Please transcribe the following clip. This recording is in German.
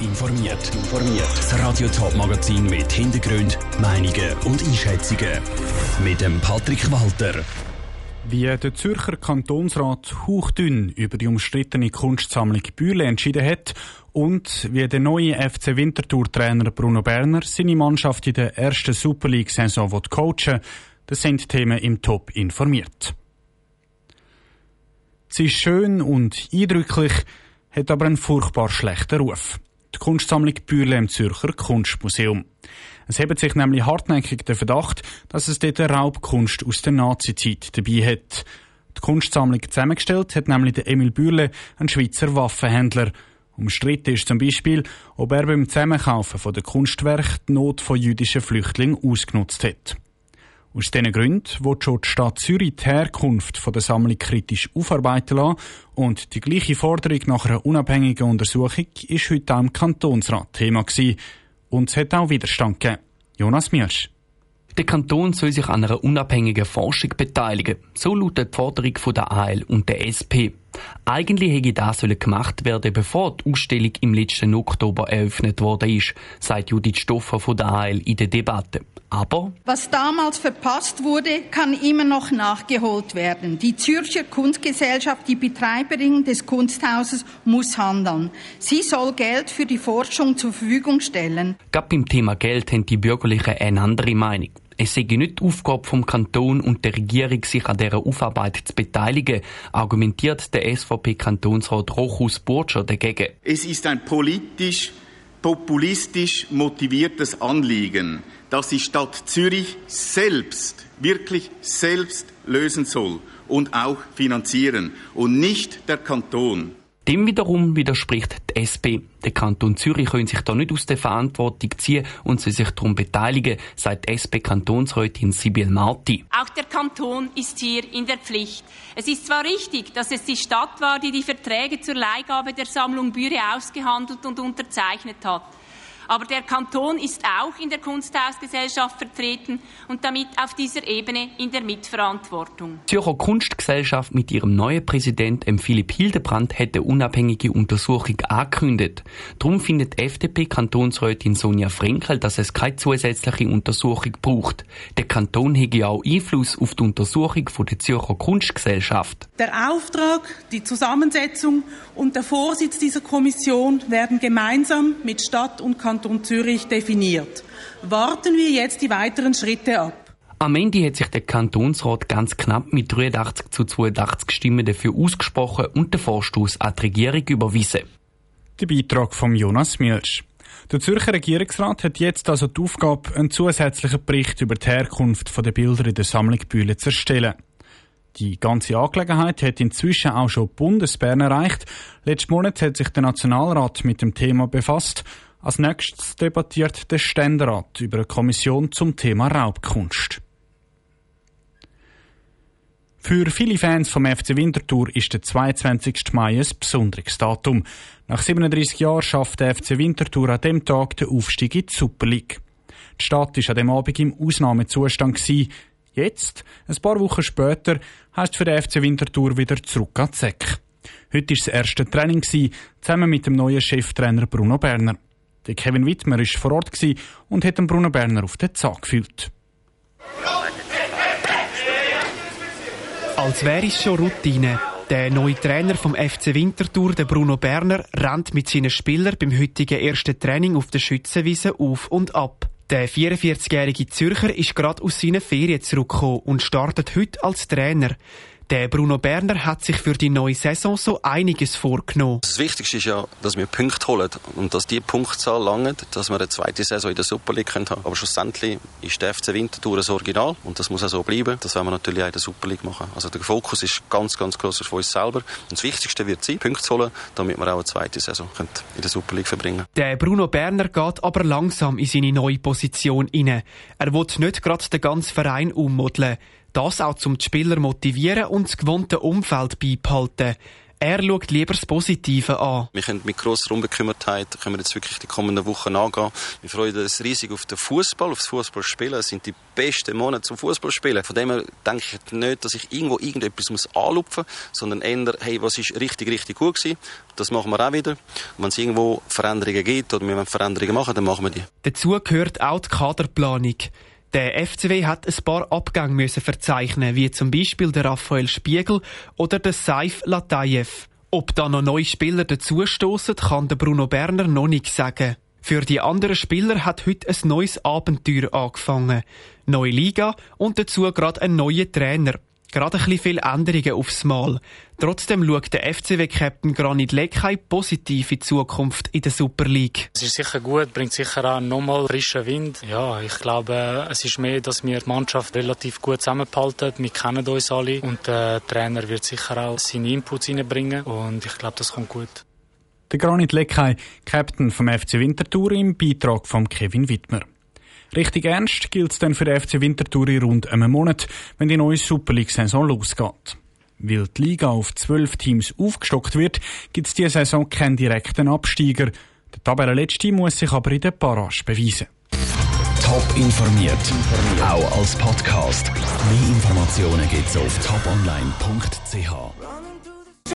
informiert. Informiert. Das Radio Top Magazin mit Hintergrund, Meinungen und Einschätzungen mit dem Patrick Walter. Wie der Zürcher Kantonsrat hauchdünn über die umstrittene Kunstsammlung Bühle entschieden hat und wie der neue FC Winterthur-Trainer Bruno Berner seine Mannschaft in der ersten Super League-Saison coachen das sind Themen im Top informiert. Sie ist schön und eindrücklich, hat aber einen furchtbar schlechten Ruf. Die Kunstsammlung Bürle im Zürcher Kunstmuseum. Es hebt sich nämlich hartnäckig der Verdacht, dass es dort eine Raubkunst aus der Nazizeit dabei hat. Die Kunstsammlung zusammengestellt hat nämlich der Emil Bürle, ein Schweizer Waffenhändler. Umstritten ist zum Beispiel, ob er beim Zusammenkaufen von der Kunstwerk die Not von jüdischen Flüchtlingen ausgenutzt hat. Aus diesen Gründen wird schon die Stadt Zürich die Herkunft der Sammlung kritisch aufarbeiten lassen und die gleiche Forderung nach einer unabhängigen Untersuchung ist heute auch im Kantonsrat Thema gewesen. Und es hat auch Widerstand gegeben. Jonas Mielsch. Der Kanton soll sich an einer unabhängigen Forschung beteiligen. So lautet die Forderung von der AL und der SP. Eigentlich hätte das gemacht werden, bevor die Ausstellung im letzten Oktober eröffnet worden ist, sagt Judith Stoffer von der AL in der Debatte. Aber was damals verpasst wurde, kann immer noch nachgeholt werden. Die Zürcher Kunstgesellschaft, die Betreiberin des Kunsthauses, muss handeln. Sie soll Geld für die Forschung zur Verfügung stellen. Gerade beim Thema Geld haben die Bürgerlichen eine andere Meinung. Es sei nicht die Aufgabe vom Kanton und der Regierung, sich an dieser Aufarbeit zu beteiligen, argumentiert der SVP-Kantonsrat Rochus Burtscher dagegen. Es ist ein politisch, populistisch motiviertes Anliegen, das die Stadt Zürich selbst, wirklich selbst lösen soll und auch finanzieren und nicht der Kanton. Dem wiederum widerspricht die SP. Der Kanton Zürich könnte sich da nicht aus der Verantwortung ziehen und sie sich darum beteiligen, sagt SP-Kantonsrätin Sibyl Marti. Auch der Kanton ist hier in der Pflicht. Es ist zwar richtig, dass es die Stadt war, die die Verträge zur Leihgabe der Sammlung Büre ausgehandelt und unterzeichnet hat. Aber der Kanton ist auch in der Kunsthausgesellschaft vertreten und damit auf dieser Ebene in der Mitverantwortung. Die Zürcher Kunstgesellschaft mit ihrem neuen Präsidenten Philipp Hildebrand hat eine unabhängige Untersuchung angekündigt. Darum findet FDP-Kantonsrätin Sonja Frenkel, dass es keine zusätzliche Untersuchung braucht. Der Kanton hätte auch Einfluss auf die Untersuchung der Zürcher Kunstgesellschaft. Der Auftrag, die Zusammensetzung und der Vorsitz dieser Kommission werden gemeinsam mit Stadt und Kanton Kanton Zürich definiert. Warten wir jetzt die weiteren Schritte ab. Am Ende hat sich der Kantonsrat ganz knapp mit 83 zu 82 Stimmen dafür ausgesprochen und den Vorstoß an die Regierung überwiesen. Der Beitrag von Jonas Milsch. Der Zürcher Regierungsrat hat jetzt also die Aufgabe, einen zusätzlichen Bericht über die Herkunft der Bilder in der Sammlung Bühle zu erstellen. Die ganze Angelegenheit hat inzwischen auch schon Bundesbern erreicht. Letzten Monat hat sich der Nationalrat mit dem Thema befasst als nächstes debattiert der Ständerat über eine Kommission zum Thema Raubkunst. Für viele Fans vom FC Winterthur ist der 22. Mai ein besonderes Datum. Nach 37 Jahren schafft der FC Winterthur an dem Tag den Aufstieg in die Super League. Die Stadt war an dem Abend im Ausnahmezustand. Jetzt, ein paar Wochen später, heißt für den FC Winterthur wieder zurück an die Säcke. Heute war das erste Training, zusammen mit dem neuen Cheftrainer Bruno Berner. Der Kevin Wittmer war vor Ort und hat den Bruno Berner auf den Zahn gefühlt. Als wäre es schon Routine. Der neue Trainer vom FC Winterthur, der Bruno Berner, rennt mit seinen Spielern beim heutigen ersten Training auf der Schützenwiese auf und ab. Der 44-jährige Zürcher ist gerade aus seinen Ferien zurückgekommen und startet heute als Trainer. Der Bruno Berner hat sich für die neue Saison so einiges vorgenommen. Das Wichtigste ist ja, dass wir Punkte holen und dass die Punktzahl langt, dass wir eine zweite Saison in der Super League haben können. Aber schlussendlich ist der FC Winterthur das Original und das muss auch so bleiben. Das werden wir natürlich auch in der Super League machen. Also der Fokus ist ganz, ganz groß auf uns selber. Und das Wichtigste wird sein, Punkte zu holen, damit wir auch eine zweite Saison in der Super League verbringen Der Bruno Berner geht aber langsam in seine neue Position inne. Er will nicht gerade den ganzen Verein ummodeln. Das auch zum die Spieler motivieren und das gewohnte Umfeld beibehalten. Er schaut lieber das Positive an. Wir können mit grosser Unbekümmertheit können wir jetzt wirklich die kommenden Wochen angehen. Wir freuen uns riesig auf den Fußball, auf das Fußballspielen. Es sind die besten Monate zum Fußballspielen. Von dem her denke ich nicht, dass ich irgendwo irgendetwas muss anlupfen muss, sondern eher, hey, was ist richtig, richtig gut gewesen? Das machen wir auch wieder. Wenn es irgendwo Veränderungen gibt oder wir Veränderungen machen, dann machen wir die. Dazu gehört auch die Kaderplanung. Der FCW hat ein paar Abgänge müssen verzeichnen, wie zum Beispiel der Raphael Spiegel oder der Saif Latayev. Ob da noch neue Spieler dazustoßen, kann der Bruno Berner noch nicht sagen. Für die anderen Spieler hat heute ein neues Abenteuer angefangen. Neue Liga und dazu gerade ein neuer Trainer. Gerade ein bisschen viele Änderungen aufs Mal. Trotzdem schaut der FCW-Captain Granit Leckay positiv in die Zukunft in der Super League. Es ist sicher gut, bringt sicher auch nochmal frischen Wind. Ja, ich glaube, es ist mehr, dass wir die Mannschaft relativ gut zusammenhalten. Wir kennen uns alle und der Trainer wird sicher auch seine Inputs reinbringen und ich glaube, das kommt gut. Der Granit Leckay, Captain vom FC Winterthur im Beitrag von Kevin Wittmer. Richtig ernst gilt es dann für den FC Winterthur in rund einem Monat, wenn die neue Super League-Saison losgeht. Weil die Liga auf zwölf Teams aufgestockt wird, gibt es diese Saison keinen direkten Absteiger. Der Tabellenletzte muss sich aber in der Barrage beweisen. Top informiert, auch als Podcast. Mehr Informationen gibt's auf toponline.ch.